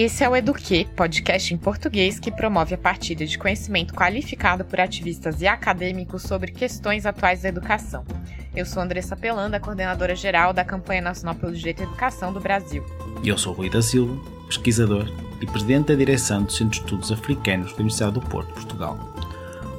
Esse é o Eduque, podcast em português que promove a partilha de conhecimento qualificado por ativistas e acadêmicos sobre questões atuais da educação. Eu sou Andressa Pelanda, coordenadora geral da Campanha Nacional pelo Direito à Educação do Brasil. E eu sou Rui da Silva, pesquisador e presidente da direção do Centro de Estudos Africanos da Universidade do Porto, Portugal.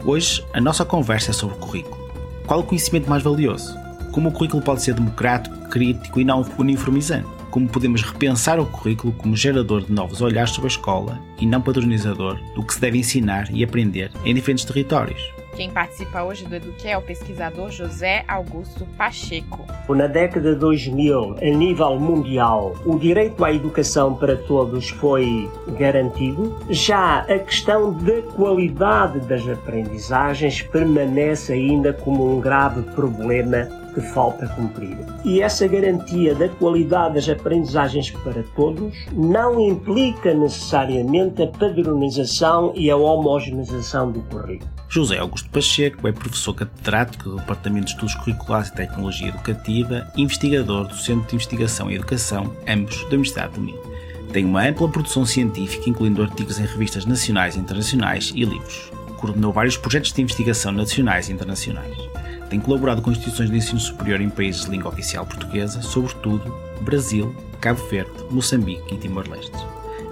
Hoje, a nossa conversa é sobre currículo. Qual o conhecimento mais valioso? Como o currículo pode ser democrático, crítico e não uniformizante? Como podemos repensar o currículo como gerador de novos olhares sobre a escola e não padronizador do que se deve ensinar e aprender em diferentes territórios. Quem participa hoje do Eduque é o pesquisador José Augusto Pacheco. Na década de 2000, a nível mundial, o direito à educação para todos foi garantido. Já a questão da qualidade das aprendizagens permanece ainda como um grave problema que falta cumprir. E essa garantia da qualidade das aprendizagens para todos não implica necessariamente a padronização e a homogeneização do currículo. José Augusto Pacheco é professor catedrático do Departamento de Estudos Curriculares e Tecnologia Educativa e investigador do Centro de Investigação e Educação, ambos da Universidade de Minho. Tem uma ampla produção científica, incluindo artigos em revistas nacionais e internacionais e livros. Coordenou vários projetos de investigação nacionais e internacionais. Tem colaborado com instituições de ensino superior em países de língua oficial portuguesa, sobretudo Brasil, Cabo Verde, Moçambique e Timor-Leste.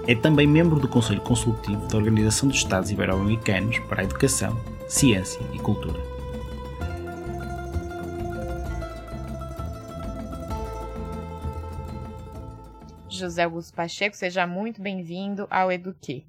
É também membro do Conselho Consultivo da Organização dos Estados Ibero-Americanos para a Educação, Ciência e Cultura. José Augusto Pacheco, seja muito bem-vindo ao Eduque.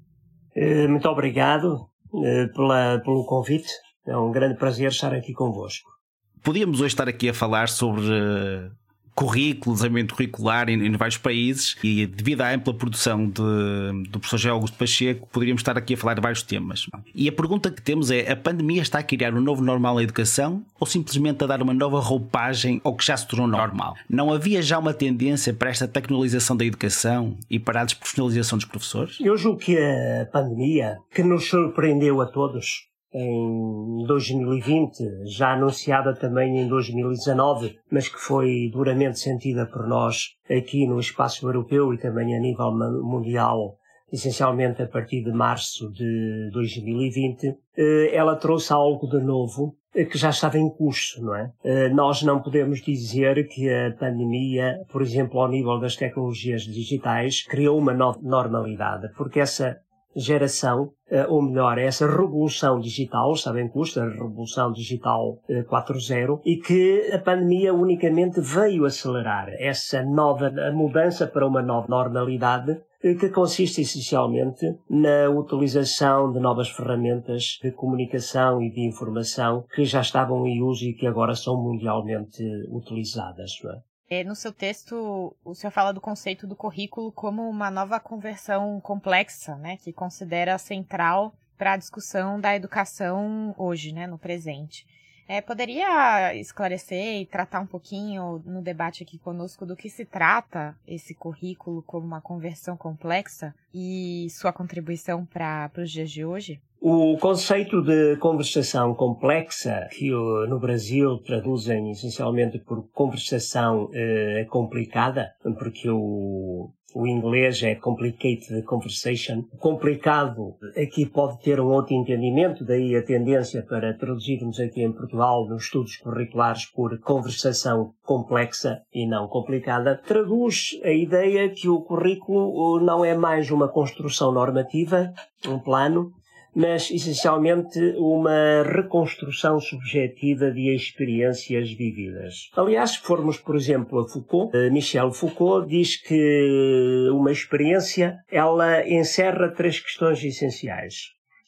Eh, muito obrigado eh, pela, pelo convite. É um grande prazer estar aqui convosco podíamos hoje estar aqui a falar sobre uh, currículo, desenvolvimento curricular em, em, vários países e devido à ampla produção de, do professor José Augusto Pacheco, poderíamos estar aqui a falar de vários temas. E a pergunta que temos é: a pandemia está a criar um novo normal na educação ou simplesmente a dar uma nova roupagem ao que já se tornou normal? Não havia já uma tendência para esta tecnologização da educação e para a desprofissionalização dos professores? Eu julgo que a pandemia, que nos surpreendeu a todos, em 2020, já anunciada também em 2019, mas que foi duramente sentida por nós aqui no espaço europeu e também a nível mundial, essencialmente a partir de março de 2020, eh, ela trouxe algo de novo eh, que já estava em curso, não é? Eh, nós não podemos dizer que a pandemia, por exemplo, ao nível das tecnologias digitais, criou uma nova normalidade, porque essa geração, eh, ou melhor, essa revolução digital, sabem custa, a revolução digital 4.0, eh, e que a pandemia unicamente veio acelerar essa nova mudança para uma nova normalidade eh, que consiste essencialmente na utilização de novas ferramentas de comunicação e de informação que já estavam em uso e que agora são mundialmente utilizadas. É? É, no seu texto, o senhor fala do conceito do currículo como uma nova conversão complexa, né, que considera central para a discussão da educação hoje, né, no presente. É, poderia esclarecer e tratar um pouquinho no debate aqui conosco do que se trata esse currículo como uma conversão complexa e sua contribuição para os dias de hoje? O conceito de conversação complexa, que no Brasil traduzem essencialmente por conversação eh, complicada, porque o, o inglês é complicated conversation. Complicado aqui pode ter um outro entendimento, daí a tendência para traduzirmos aqui em Portugal nos estudos curriculares por conversação complexa e não complicada. Traduz a ideia que o currículo não é mais uma construção normativa, um plano, mas essencialmente uma reconstrução subjetiva de experiências vividas. Aliás, se formos, por exemplo, a Foucault, eh, Michel Foucault diz que uma experiência ela encerra três questões essenciais: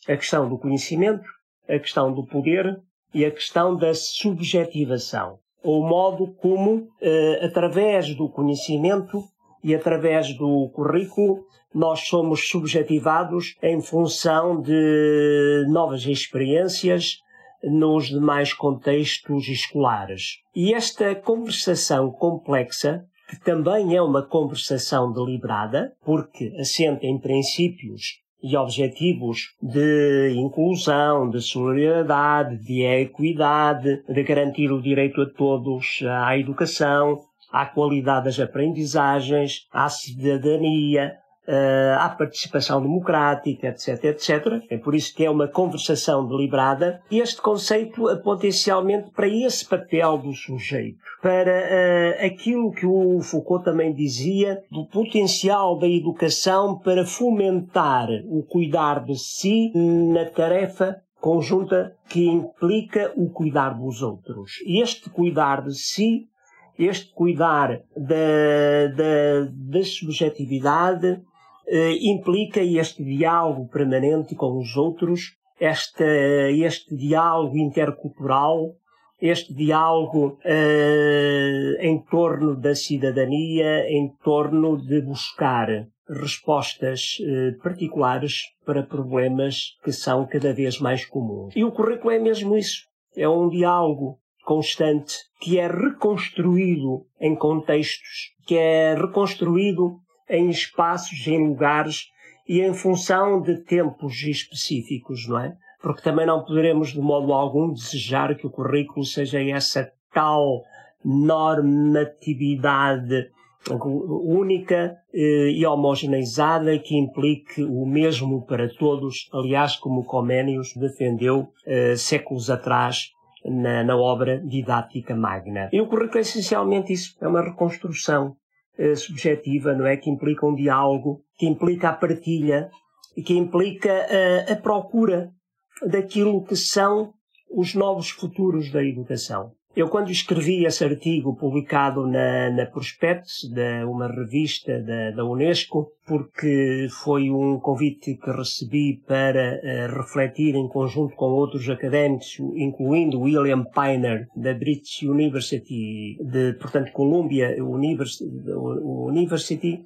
a questão do conhecimento, a questão do poder e a questão da subjetivação. O modo como, eh, através do conhecimento e através do currículo, nós somos subjetivados em função de novas experiências nos demais contextos escolares. E esta conversação complexa, que também é uma conversação deliberada, porque assenta em princípios e objetivos de inclusão, de solidariedade, de equidade, de garantir o direito a todos à educação, à qualidade das aprendizagens, à cidadania, uh, à participação democrática, etc, etc. É por isso que é uma conversação deliberada. Este conceito é potencialmente para esse papel do sujeito, para uh, aquilo que o Foucault também dizia do potencial da educação para fomentar o cuidar de si na tarefa conjunta que implica o cuidar dos outros. Este cuidar de si, este cuidar da, da, da subjetividade, eh, implica este diálogo permanente com os outros, este, este diálogo intercultural, este diálogo eh, em torno da cidadania, em torno de buscar respostas eh, particulares para problemas que são cada vez mais comuns. E o currículo é mesmo isso. É um diálogo constante que é reconstruído em contextos, que é reconstruído em espaços, em lugares e em função de tempos específicos, não é? Porque também não poderemos de modo algum desejar que o currículo seja essa tal normatividade única eh, e homogeneizada que implique o mesmo para todos, aliás, como Coménios defendeu eh, séculos atrás na, na, obra didática magna. E o currículo é essencialmente isso, é uma reconstrução eh, subjetiva, não é? Que implica um diálogo, que implica a partilha, que implica a procura daquilo que são os novos futuros da educação. Eu, quando escrevi esse artigo publicado na, na Prospectus, de uma revista da, da, Unesco, porque foi um convite que recebi para uh, refletir em conjunto com outros académicos, incluindo William Piner, da British University, de, portanto, Columbia University, University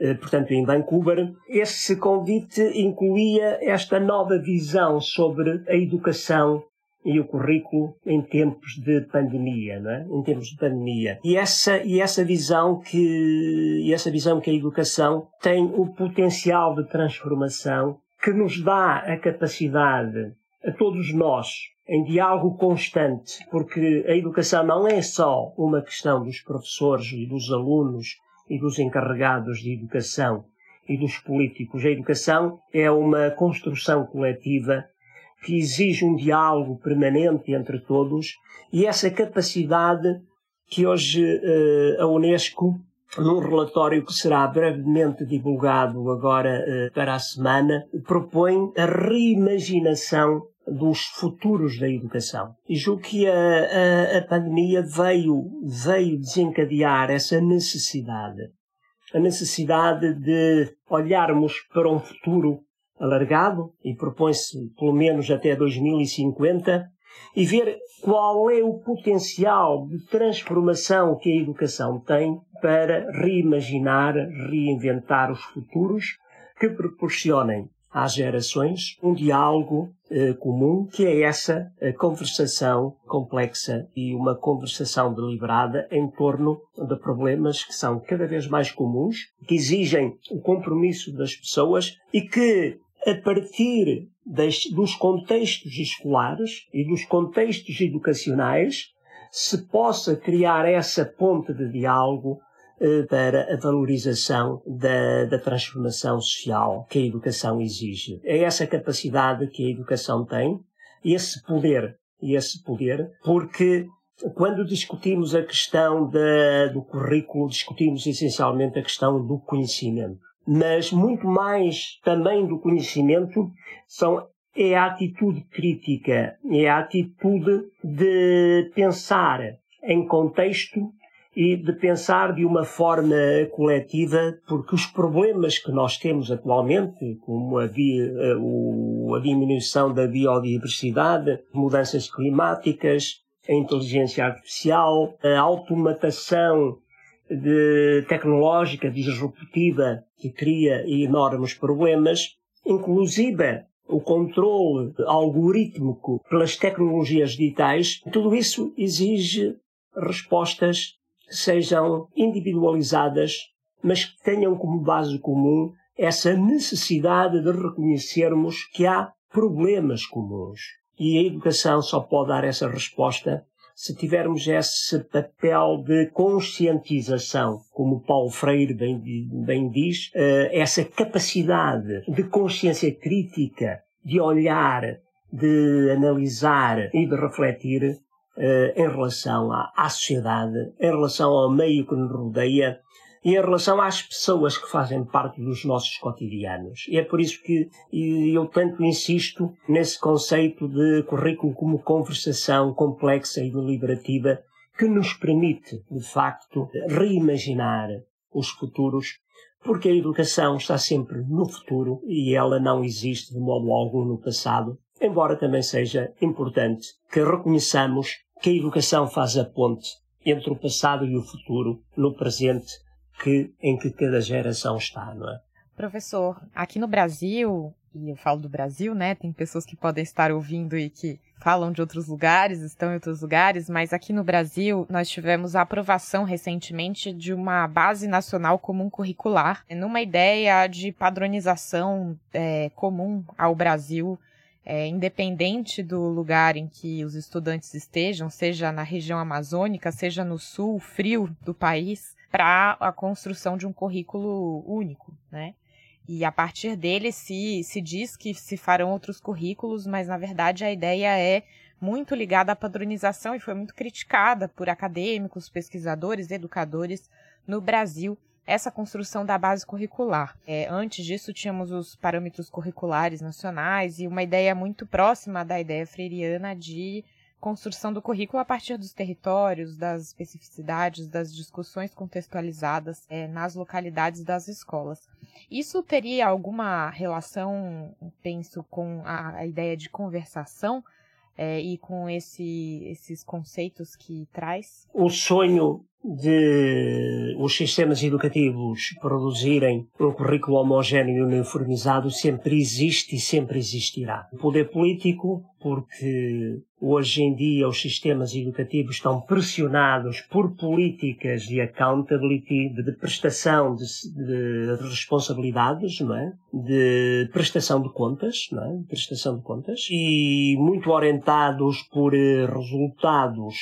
eh, portanto, em Vancouver. Esse convite incluía esta nova visão sobre a educação e o currículo em tempos de pandemia, não é? Em tempos de pandemia. E essa e essa visão que essa visão que a educação tem o potencial de transformação que nos dá a capacidade a todos nós em diálogo constante, porque a educação não é só uma questão dos professores e dos alunos e dos encarregados de educação e dos políticos. A educação é uma construção coletiva que exige um diálogo permanente entre todos e essa capacidade que hoje uh, a Unesco, num relatório que será brevemente divulgado agora uh, para a semana, propõe a reimaginação dos futuros da educação. E julgo que a, a, a pandemia veio, veio desencadear essa necessidade. A necessidade de olharmos para um futuro alargado e propõe-se pelo menos até 2050 e ver qual é o potencial de transformação que a educação tem para reimaginar, reinventar os futuros que proporcionem às gerações um diálogo eh, comum, que é essa conversação complexa e uma conversação deliberada em torno de problemas que são cada vez mais comuns, que exigem o compromisso das pessoas e que a partir das, dos contextos escolares e dos contextos educacionais, se possa criar essa ponte de diálogo eh, para a valorização da, da, transformação social que a educação exige. É essa capacidade que a educação tem, esse poder, esse poder, porque quando discutimos a questão da, do currículo, discutimos essencialmente a questão do conhecimento mas muito mais também do conhecimento são é a atitude crítica, é a atitude de pensar em contexto e de pensar de uma forma coletiva, porque os problemas que nós temos atualmente, como a, a diminuição da biodiversidade, mudanças climáticas, a inteligência artificial, a automatação de tecnológica disruptiva que cria enormes problemas, inclusive o controle algorítmico pelas tecnologias digitais, tudo isso exige respostas que sejam individualizadas, mas que tenham como base comum essa necessidade de reconhecermos que há problemas comuns. E a educação só pode dar essa resposta se tivermos esse papel de conscientização, como Paulo Freire bem, bem diz, uh, essa capacidade de consciência crítica, de olhar, de analisar e de refletir uh, em relação à, à sociedade, em relação ao meio que nos rodeia, em relação às pessoas que fazem parte dos nossos cotidianos. E é por isso que eu tanto insisto nesse conceito de currículo como conversação complexa e deliberativa que nos permite, de facto, reimaginar os futuros, porque a educação está sempre no futuro e ela não existe de modo algum no passado, embora também seja importante que reconheçamos que a educação faz a ponte entre o passado e o futuro, no presente que, em que cada geração está, não é? Professor, aqui no Brasil, e eu falo do Brasil, né? Tem pessoas que podem estar ouvindo e que falam de outros lugares, estão em outros lugares, mas aqui no Brasil nós tivemos a aprovação recentemente de uma base nacional comum curricular, numa ideia de padronização é, comum ao Brasil, é, independente do lugar em que os estudantes estejam, seja na região amazônica, seja no sul frio do país para a construção de um currículo único, né? E a partir dele se, se diz que se farão outros currículos, mas na verdade a ideia é muito ligada à padronização e foi muito criticada por acadêmicos, pesquisadores, educadores no Brasil essa construção da base curricular. É, antes disso, tínhamos os parâmetros curriculares nacionais e uma ideia muito próxima da ideia freiriana de construção do currículo a partir dos territórios, das especificidades, das discussões contextualizadas é, nas localidades das escolas. Isso teria alguma relação, penso, com a, a ideia de conversação é, e com esse, esses conceitos que traz? O sonho de os sistemas educativos produzirem um currículo homogéneo e uniformizado sempre existe e sempre existirá. O poder político, porque hoje em dia os sistemas educativos estão pressionados por políticas de accountability, de, prestação de, de, responsabilidades, não é? de prestação de contas, não é? prestação de contas, e muito orientados por eh, resultados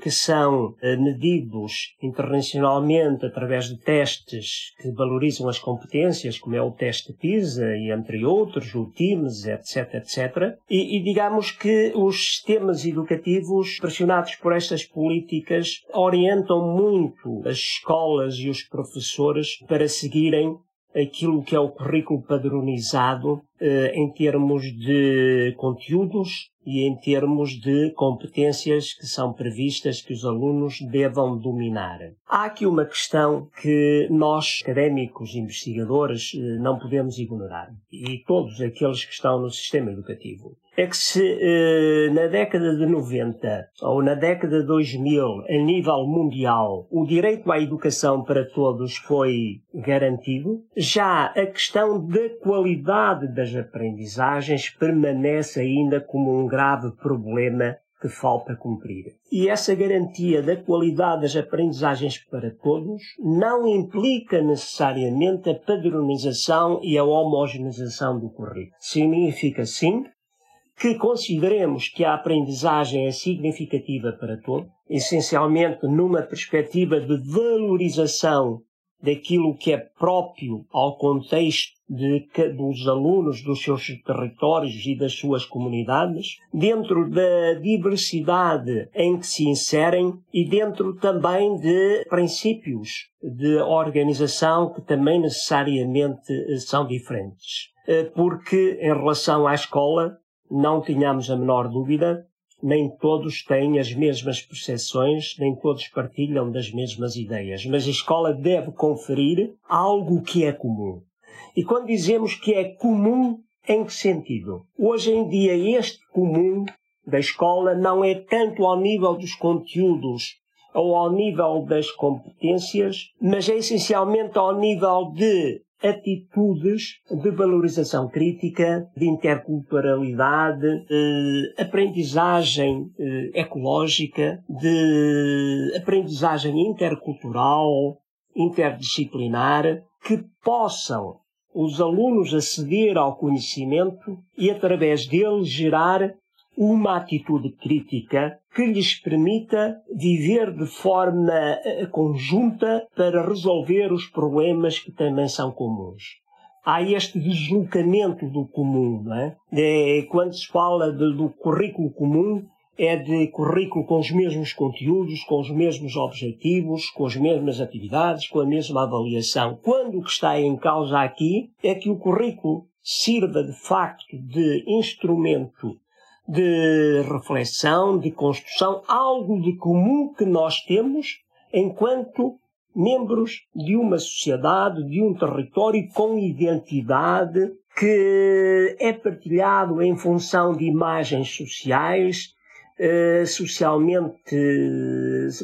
que são eh, medidos internacionalmente através de testes que valorizam as competências, como é o teste PISA e entre outros, o TIMS, etc, etc. E, e digamos que os sistemas educativos pressionados por estas políticas orientam muito as escolas e os professores para seguirem aquilo que é o currículo padronizado eh, em termos de conteúdos e em termos de competências que são previstas que os alunos devam dominar. Há aqui uma questão que nós, académicos investigadores, eh, não podemos ignorar, e todos aqueles que estão no sistema educativo. É que se eh, na década de 90 ou na década de 2000, a nível mundial, o direito à educação para todos foi garantido, já a questão da qualidade das aprendizagens permanece ainda como um grave problema que falta cumprir. E essa garantia da qualidade das aprendizagens para todos não implica necessariamente a padronização e a homogeneização do currículo. Significa, sim, que consideremos que a aprendizagem é significativa para todos, essencialmente numa perspectiva de valorização daquilo que é próprio ao contexto de, dos alunos dos seus territórios e das suas comunidades, dentro da diversidade em que se inserem e dentro também de princípios de organização que também necessariamente eh, são diferentes. Eh, porque, em relação à escola, não tínhamos a menor dúvida nem todos têm as mesmas percepções, nem todos partilham das mesmas ideias, mas a escola deve conferir algo que é comum. E quando dizemos que é comum, em que sentido? Hoje em dia, este comum da escola não é tanto ao nível dos conteúdos ou ao nível das competências, mas é essencialmente ao nível de atitudes de valorização crítica, de interculturalidade, de aprendizagem eh, ecológica, de aprendizagem intercultural, interdisciplinar, que possam os alunos aceder ao conhecimento e, através dele, gerar uma atitude crítica que lhes permita viver de forma eh, conjunta para resolver os problemas que também são comuns. Há este deslocamento do comum, não é? quando se fala de, do currículo comum, é de currículo com os mesmos conteúdos, com os mesmos objetivos, com as mesmas atividades, com a mesma avaliação. Quando o que está em causa aqui é que o currículo sirva de facto de instrumento de reflexão, de construção, algo de comum que nós temos enquanto membros de uma sociedade, de um território com identidade que é partilhado em função de imagens sociais, socialmente,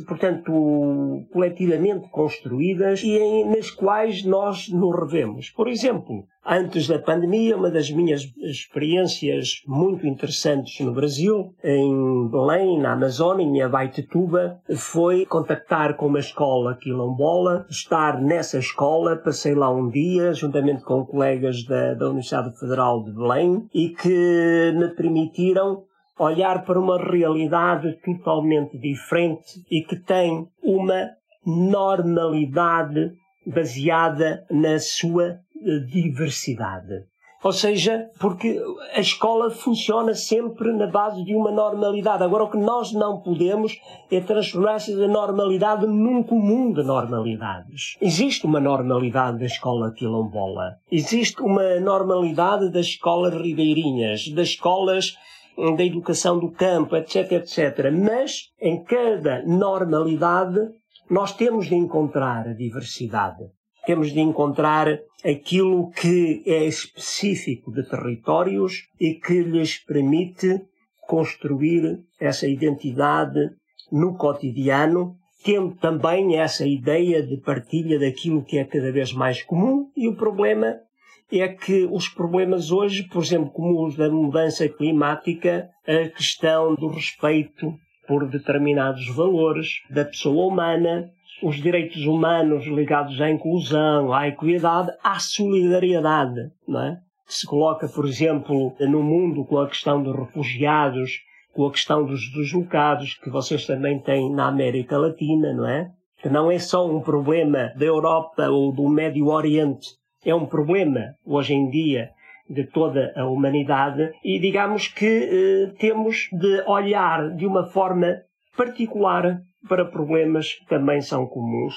portanto, coletivamente construídas e em, nas quais nós nos revemos. Por exemplo, antes da pandemia, uma das minhas experiências muito interessantes no Brasil, em Belém, na Amazônia, em Abaitetuba, foi contactar com uma escola quilombola, estar nessa escola, passei lá um dia, juntamente com colegas da, da Universidade Federal de Belém, e que me permitiram olhar para uma realidade totalmente diferente e que tem uma normalidade baseada na sua eh, diversidade. Ou seja, porque a escola funciona sempre na base de uma normalidade. Agora, o que nós não podemos é transformar essa normalidade num comum de normalidades. Existe uma normalidade da escola quilombola. Existe uma normalidade das escolas ribeirinhas, das escolas da educação do campo, etc, etc. Mas em cada normalidade nós temos de encontrar a diversidade. Temos de encontrar aquilo que é específico de territórios e que lhes permite construir essa identidade no cotidiano, tendo também essa ideia de partilha daquilo que é cada vez mais comum. E o problema é que os problemas hoje, por exemplo, como os da mudança climática, a questão do respeito por determinados valores da pessoa humana, os direitos humanos ligados à inclusão, à equidade, à solidariedade, não é? Que se coloca, por exemplo, no mundo com a questão dos refugiados, com a questão dos deslocados, que vocês também têm na América Latina, não é? Que não é só um problema da Europa ou do Médio Oriente, é um problema hoje em dia de toda a humanidade e digamos que eh, temos de olhar de uma forma particular para problemas que também são comuns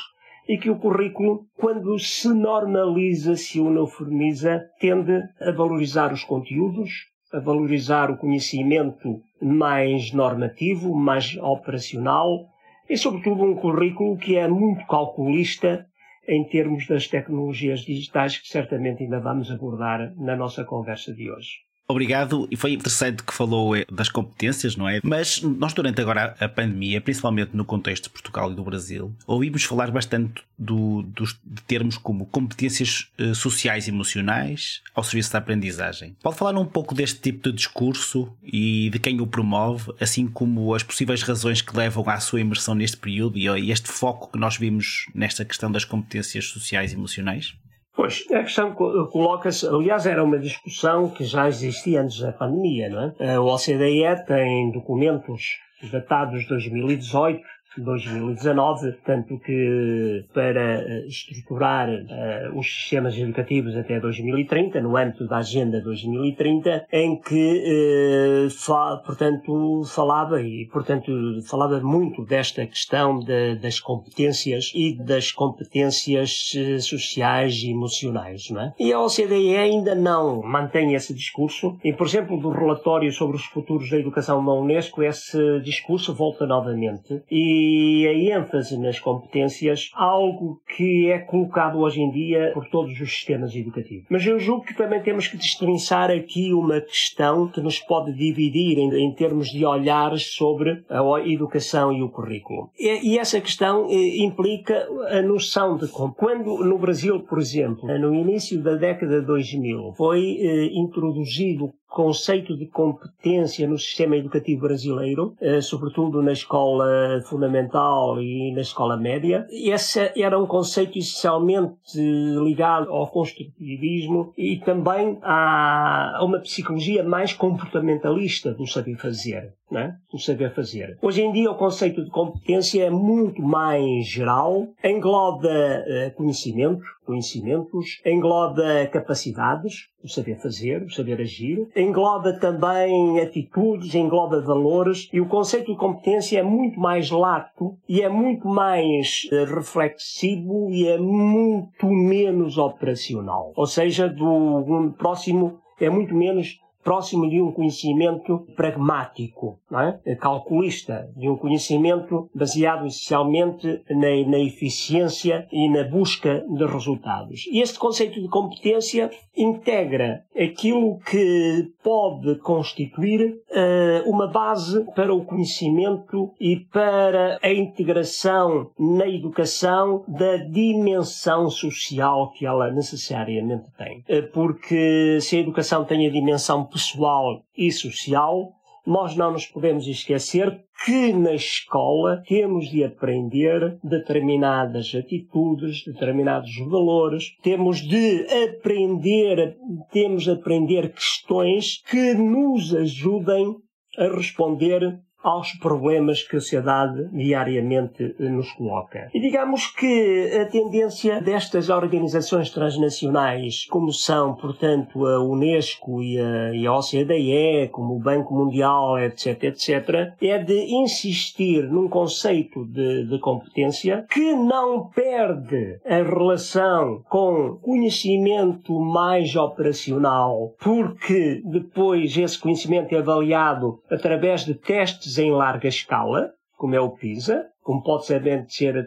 e que o currículo, quando se normaliza, se uniformiza, tende a valorizar os conteúdos, a valorizar o conhecimento mais normativo, mais operacional e, sobretudo, um currículo que é muito calculista em termos das tecnologias digitais que certamente ainda vamos abordar na nossa conversa de hoje. Obrigado, e foi interessante que falou eh, das competências, não é? Mas nós, durante agora a pandemia, principalmente no contexto de Portugal e do Brasil, ouvimos falar bastante do, dos, termos como competências eh, sociais e emocionais ao serviço da aprendizagem. Pode falar um pouco deste tipo de discurso e de quem o promove, assim como as possíveis razões que levam à sua imersão neste período e este foco que nós vimos nesta questão das competências sociais e emocionais? Pois, a questão coloca-se, aliás, era uma discussão que já existia antes da pandemia, não é? O OCDE tem documentos datados de 2018 2019, tanto que para eh, estruturar uh, os sistemas educativos até 2030, no âmbito da Agenda 2030, em que, uh, fa portanto, falava e, portanto, falava muito desta questão de, das competências e das competências sociais e emocionais, não é? E a OCDE ainda não mantém esse discurso e, por exemplo, do relatório sobre os futuros da educação na Unesco, esse discurso volta novamente e e a ênfase nas competências, algo que é colocado hoje em dia por todos os sistemas educativos. Mas eu julgo que também temos que destrinçar aqui uma questão que nos pode dividir em, em termos de olhares sobre a educação e o currículo. E, e essa questão eh, implica a noção de como, quando no Brasil, por exemplo, no início da década de 2000, foi eh, introduzido conceito de competência no sistema educativo brasileiro, eh, sobretudo na escola fundamental e na escola média. Esse era um conceito essencialmente ligado ao construtivismo e também a uma psicologia mais comportamentalista do saber fazer né? o saber fazer. Hoje em dia o conceito de competência é muito mais geral, engloba uh, conhecimento, conhecimentos, engloba capacidades, o saber fazer, o saber agir, engloba também atitudes, engloba valores e o conceito de competência é muito mais lato e é muito mais uh, reflexivo e é muito menos operacional. Ou seja, do um próximo é muito menos próximo de um conhecimento pragmático, é? calculista, de um conhecimento baseado essencialmente na, na, eficiência e na busca de resultados. E este conceito de competência integra aquilo que pode constituir uh, uma base para o conhecimento e para a integração na educação da dimensão social que ela necessariamente tem. Uh, porque se a educação tem a dimensão pessoal e social, nós não nos podemos esquecer que na escola temos de aprender determinadas atitudes, determinados valores, temos de aprender, temos de aprender questões que nos ajudem a responder aos problemas que a sociedade diariamente nos coloca. E digamos que a tendência destas organizações transnacionais, como são, portanto, a Unesco e a, e a OCDE, como o Banco Mundial, etc., etc., é de insistir num conceito de, de competência que não perde a relação com conhecimento mais operacional, porque depois esse conhecimento é avaliado através de testes em larga escala, como é o PISA, como pode ser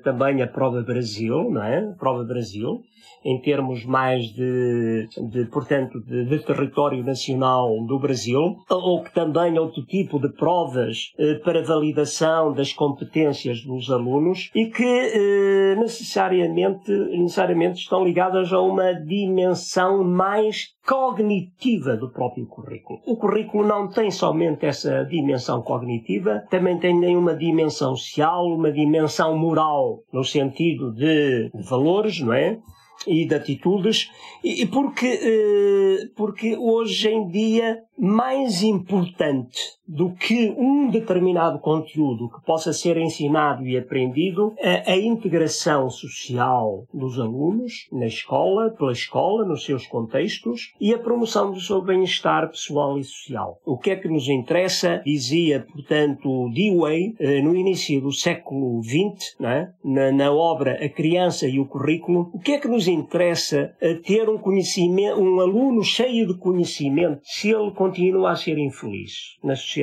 também a Prova Brasil, não é? A Prova Brasil, em termos mais de, de portanto, de, de, território nacional do Brasil, ou que também outro tipo de provas eh, para validação das competências dos alunos e que eh, necessariamente, necessariamente estão ligadas a uma dimensão mais cognitiva do próprio currículo. O currículo não tem somente essa dimensão cognitiva, também tem uma dimensão social, uma dimensão moral, no sentido de, de valores, não é? E de atitudes, e porque, eh, porque hoje em dia mais importante do que um determinado conteúdo que possa ser ensinado e aprendido é a integração social dos alunos na escola, pela escola, nos seus contextos e a promoção do seu bem-estar pessoal e social. O que é que nos interessa, dizia, portanto, Dewey, eh, no início do século XX, é? na, na obra A Criança e o Currículo, o que é que nos interessa ter um conhecimento, um aluno cheio de conhecimento, se ele continua a ser infeliz na sociedade.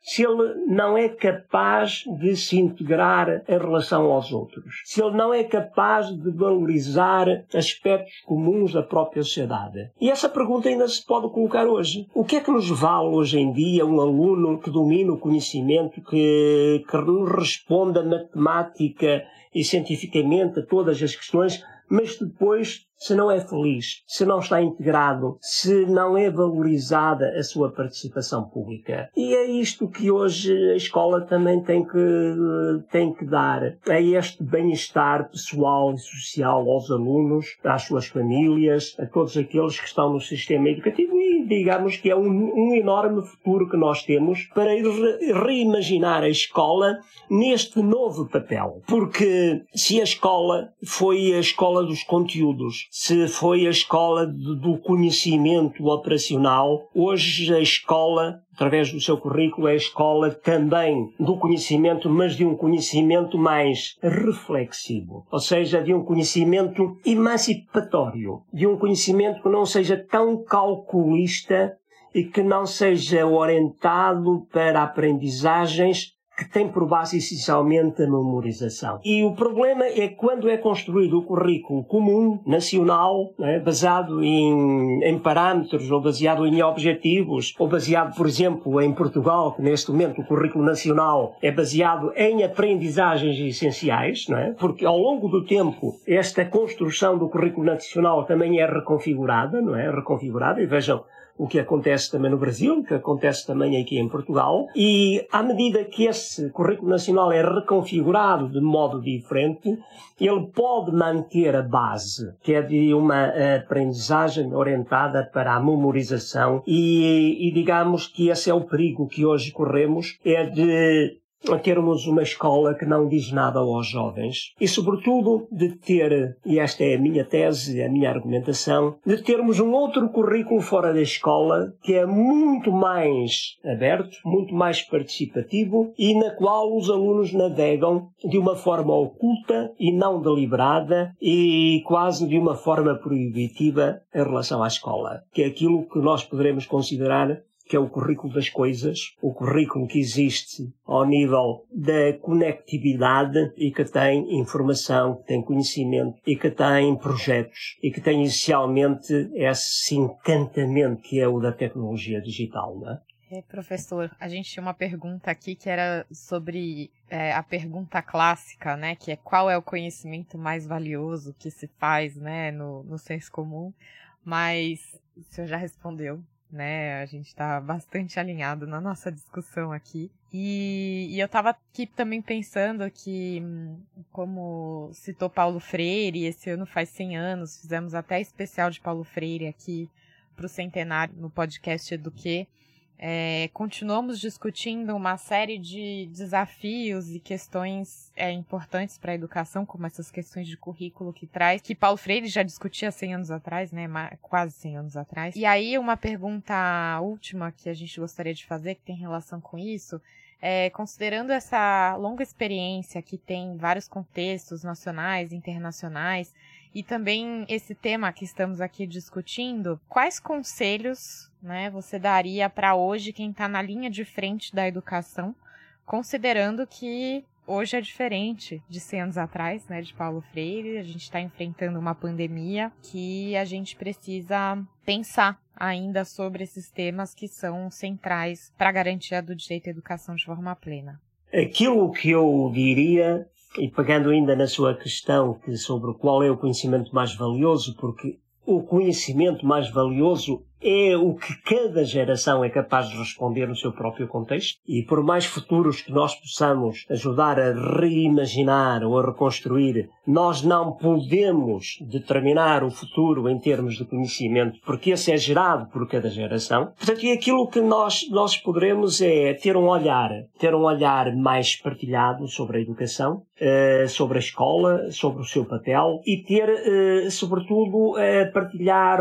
Se ele não é capaz de se integrar em relação aos outros. Se ele não é capaz de valorizar aspectos comuns da própria sociedade. E essa pergunta ainda se pode colocar hoje. O que é que nos vale hoje em dia um aluno que domina o conhecimento, que, que responda matemática e cientificamente a todas as questões, mas depois se não é feliz, se não está integrado, se não é valorizada a sua participação pública. E é isto que hoje a escola também tem que, tem que dar. É este bem-estar pessoal e social aos alunos, às suas famílias, a todos aqueles que estão no sistema educativo digamos que é um, um enorme futuro que nós temos para re reimaginar a escola neste novo papel. Porque se a escola foi a escola dos conteúdos, se foi a escola do conhecimento operacional, hoje a escola através do seu currículo, é a escola também do conhecimento, mas de um conhecimento mais reflexivo, ou seja, de um conhecimento emancipatório, de um conhecimento que não seja tão calculista e que não seja orientado para aprendizagens que tem por base essencialmente a memorização. E o problema é quando é construído o currículo comum, nacional, é, baseado em, em, parâmetros, ou baseado em objetivos, ou baseado, por exemplo, em Portugal, que neste momento o currículo nacional é baseado em aprendizagens essenciais, não é? porque ao longo do tempo esta construção do currículo nacional também é reconfigurada, não é? Reconfigurada, e vejam o que acontece também no Brasil, o que acontece também aqui em Portugal, e à medida que esse currículo nacional é reconfigurado de modo diferente, ele pode manter a base, que é de uma aprendizagem orientada para a memorização, e, e digamos que esse é o perigo que hoje corremos, é de a termos uma escola que não diz nada aos jovens e, sobretudo, de ter, e esta é a minha tese, a minha argumentação, de termos um outro currículo fora da escola que é muito mais aberto, muito mais participativo e na qual os alunos navegam de uma forma oculta e não deliberada e quase de uma forma proibitiva em relação à escola, que é aquilo que nós poderemos considerar que é o currículo das coisas, o currículo que existe ao nível da conectividade e que tem informação, que tem conhecimento e que tem projetos e que tem essencialmente esse encantamento que é o da tecnologia digital, não é? É, professor, a gente tinha uma pergunta aqui que era sobre é, a pergunta clássica, né? Que é qual é o conhecimento mais valioso que se faz, né, no, no senso comum. Mas o senhor já respondeu, né? A gente está bastante alinhado na nossa discussão aqui. E, e eu estava aqui também pensando que, como citou Paulo Freire, esse ano faz 100 anos, fizemos até especial de Paulo Freire aqui para o centenário no podcast Eduque. É, continuamos discutindo uma série de desafios e questões é, importantes para a educação, como essas questões de currículo que traz, que Paulo Freire já discutia 100 anos atrás, né, quase 100 anos atrás. E aí uma pergunta última que a gente gostaria de fazer, que tem relação com isso, é, considerando essa longa experiência que tem vários contextos nacionais, internacionais, e também esse tema que estamos aqui discutindo, quais conselhos né, você daria para hoje quem está na linha de frente da educação, considerando que hoje é diferente de 100 anos atrás, né, de Paulo Freire, a gente está enfrentando uma pandemia que a gente precisa pensar ainda sobre esses temas que são centrais para a garantia do direito à educação de forma plena. Aquilo que eu diria e pegando ainda na sua questão que sobre qual é o conhecimento mais valioso, porque o conhecimento mais valioso é o que cada geração é capaz de responder no seu próprio contexto. E por mais futuros que nós possamos ajudar a reimaginar ou a reconstruir, nós não podemos determinar o futuro em termos de conhecimento, porque esse é gerado por cada geração. Portanto, e aquilo que nós, nós poderemos é ter um olhar, ter um olhar mais partilhado sobre a educação, eh, sobre a escola, sobre o seu papel e ter, eh, sobretudo, partilhar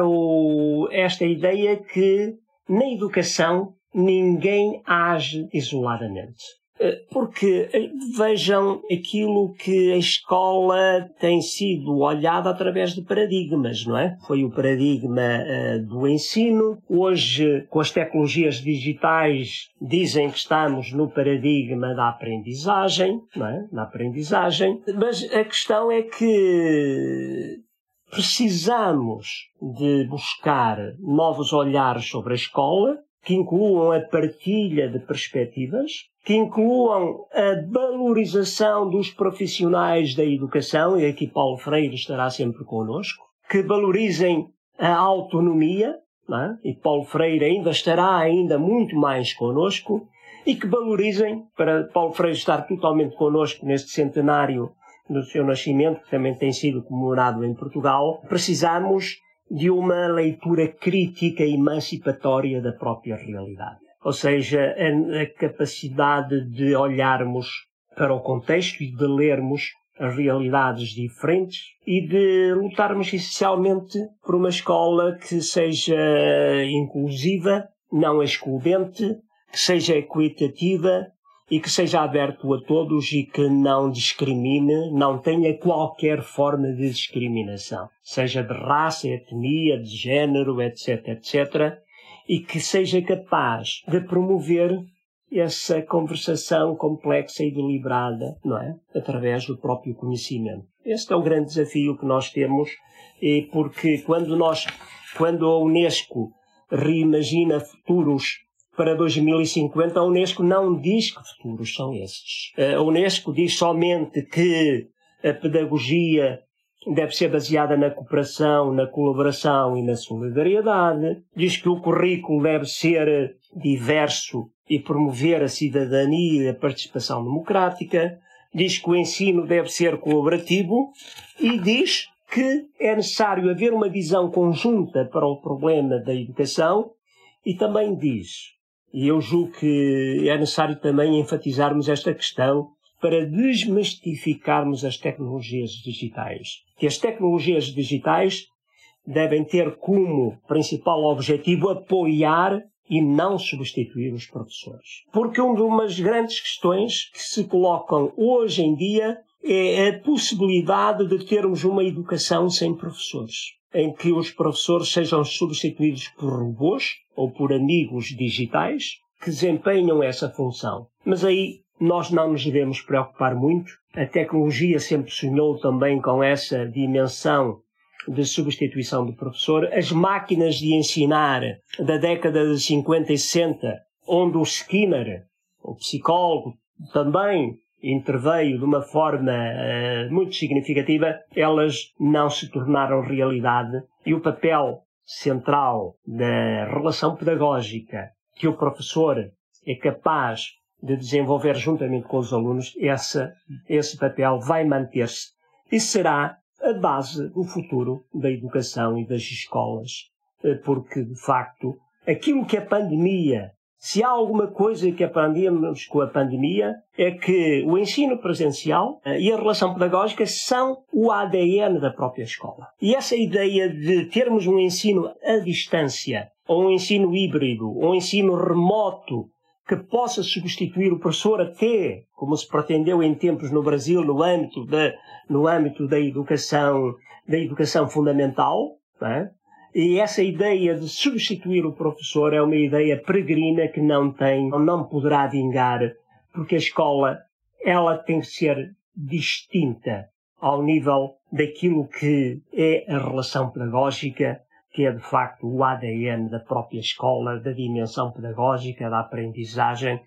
esta ideia ideia que na educação ninguém age isoladamente. Eh, porque eh, vejam aquilo que a escola tem sido olhada através de paradigmas, não é? Foi o paradigma uh, do ensino. Hoje, com as tecnologias digitais, dizem que estamos no paradigma da aprendizagem, não é? Na aprendizagem. Mas a questão é que precisamos de buscar novos olhares sobre a escola, que incluam a partilha de perspectivas, que incluam a valorização dos profissionais da educação, e aqui Paulo Freire estará sempre connosco, que valorizem a autonomia, é? e Paulo Freire ainda estará ainda muito mais connosco, e que valorizem, para Paulo Freire estar totalmente connosco neste centenário do seu nascimento, que também tem sido comemorado em Portugal, precisamos de uma leitura crítica e emancipatória da própria realidade. Ou seja, a capacidade de olharmos para o contexto e de lermos as realidades diferentes e de lutarmos essencialmente por uma escola que seja inclusiva, não excludente, que seja equitativa e que seja aberto a todos e que não discrimine, não tenha qualquer forma de discriminação, seja de raça, etnia, de género, etc, etc, e que seja capaz de promover essa conversação complexa e deliberada, não é? Através do próprio conhecimento. Este é o grande desafio que nós temos, e porque quando nós, quando a Unesco reimagina futuros para 2050, a Unesco não diz que futuros são esses. A Unesco diz somente que a pedagogia deve ser baseada na cooperação, na colaboração e na solidariedade. Diz que o currículo deve ser diverso e promover a cidadania e a participação democrática. Diz que o ensino deve ser colaborativo e diz que é necessário haver uma visão conjunta para o problema da educação e também diz, e eu julgo que é necessário também enfatizarmos esta questão para desmistificarmos as tecnologias digitais. Que as tecnologias digitais devem ter como principal objetivo apoiar e não substituir os professores. Porque uma das grandes questões que se colocam hoje em dia é a possibilidade de termos uma educação sem professores, em que os professores sejam substituídos por robôs ou por amigos digitais que desempenham essa função. Mas aí nós não nos devemos preocupar muito. A tecnologia sempre sonhou também com essa dimensão de substituição do professor. As máquinas de ensinar da década de 50 e 60, onde o Skinner, o psicólogo, também interveio de uma forma uh, muito significativa, elas não se tornaram realidade. E o papel central da relação pedagógica que o professor é capaz de desenvolver juntamente com os alunos, essa, esse papel vai manter-se e será a base do futuro da educação e das escolas, eh, porque de facto aquilo que a pandemia se há alguma coisa que aprendemos com a pandemia é que o ensino presencial eh, e a relação pedagógica são o ADN da própria escola. E essa ideia de termos um ensino à distância, ou um ensino híbrido, ou um ensino remoto, que possa substituir o professor até, como se pretendeu em tempos no Brasil, no âmbito da, no âmbito da educação, da educação fundamental, é? E essa ideia de substituir o professor é uma ideia peregrina que não tem, não poderá vingar, porque a escola, ela tem que ser distinta ao nível daquilo que é a relação pedagógica, que é de facto o ADN da própria escola, da dimensão pedagógica, da aprendizagem,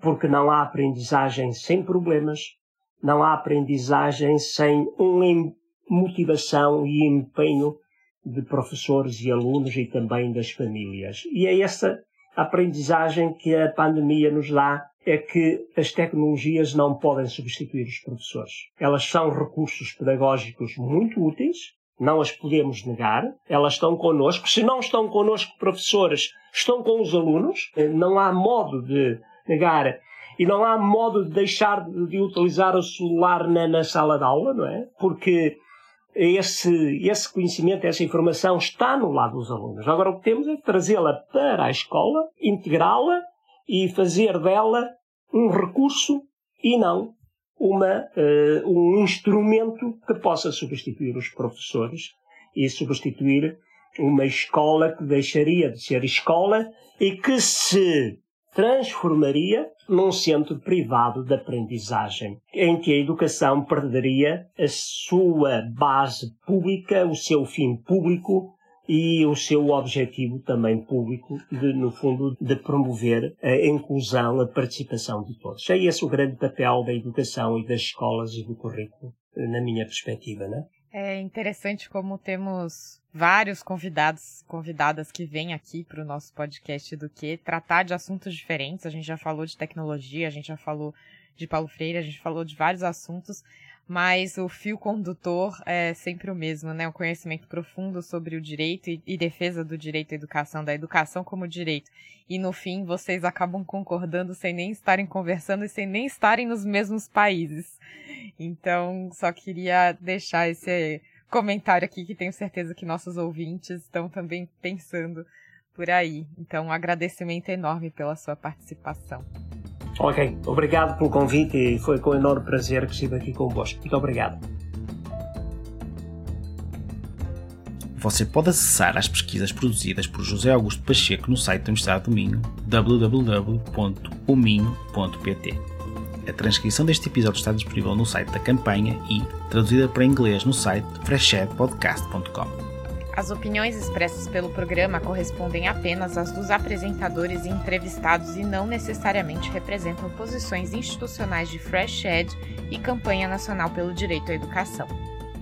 porque não há aprendizagem sem problemas, não há aprendizagem sem uma motivação e empenho de professores e alunos e também das famílias. E é essa aprendizagem que a pandemia nos dá é que as tecnologias não podem substituir os professores. Elas são recursos pedagógicos muito úteis, não as podemos negar, elas estão connosco. Se não estão connosco professores, estão com os alunos, não há modo de negar e não há modo de deixar de utilizar o celular na, na sala de aula, não é? Porque esse, esse conhecimento, essa informação está no lado dos alunos. Agora o que temos é trazê-la para a escola, integrá-la e fazer dela um recurso e não uma, uh, um instrumento que possa substituir os professores e substituir uma escola que deixaria de ser escola e que se transformaria num centro privado de aprendizagem, em que a educação perderia a sua base pública, o seu fim público e o seu objetivo também público, de, no fundo, de promover a inclusão, a participação de todos. É esse o grande papel da educação e das escolas e do currículo, na minha perspectiva, né? É interessante como temos vários convidados, convidadas que vêm aqui para o nosso podcast do que tratar de assuntos diferentes. A gente já falou de tecnologia, a gente já falou de Paulo Freire, a gente falou de vários assuntos, mas o fio condutor é sempre o mesmo, né? O conhecimento profundo sobre o direito e, e defesa do direito à educação, da educação como direito. E no fim, vocês acabam concordando sem nem estarem conversando e sem nem estarem nos mesmos países. Então, só queria deixar esse comentário aqui que tenho certeza que nossos ouvintes estão também pensando por aí. Então, um agradecimento enorme pela sua participação. Ok, obrigado pelo convite e foi com enorme prazer que estive aqui convosco. Muito obrigado. Você pode acessar as pesquisas produzidas por José Augusto Pacheco no site da Universidade do Minho, www.uminho.pt. A transcrição deste episódio está disponível no site da campanha e traduzida para inglês no site freshedpodcast.com. As opiniões expressas pelo programa correspondem apenas às dos apresentadores e entrevistados e não necessariamente representam posições institucionais de Fresh Ed e Campanha Nacional pelo Direito à Educação.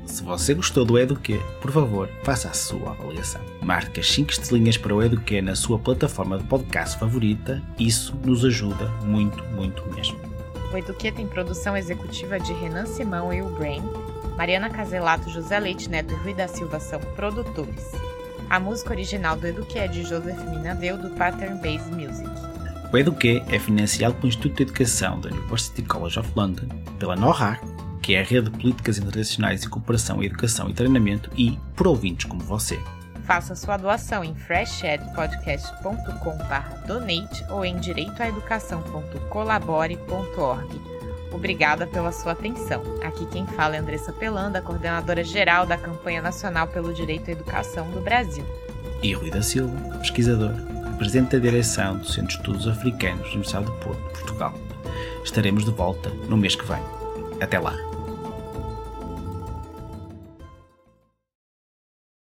Se você gostou do Eduque, por favor, faça a sua avaliação. Marque as 5 estrelinhas para o Eduque na sua plataforma de podcast favorita. Isso nos ajuda muito, muito mesmo. O Eduque tem produção executiva de Renan Simão e o Brain. Mariana Caselato, José Leite Neto e Rui da Silva são produtores. A música original do Eduque é de Joseph Minadeu, do Pattern Base Music. O Eduque é financiado pelo Instituto de Educação da University College of London, pela NORAC que é a Rede de Políticas Internacionais de Cooperação, Educação e Treinamento, e por ouvintes como você. Faça sua doação em freshedpodcast.com.br donate ou em direitoaeducação.colabore.org. Obrigada pela sua atenção. Aqui quem fala é Andressa Pelanda, coordenadora geral da Campanha Nacional pelo Direito à Educação do Brasil. E Rui da Silva, pesquisador, presidente da direção do Centro de Estudos Africanos da Universidade do Porto, Portugal. Estaremos de volta no mês que vem. Até lá!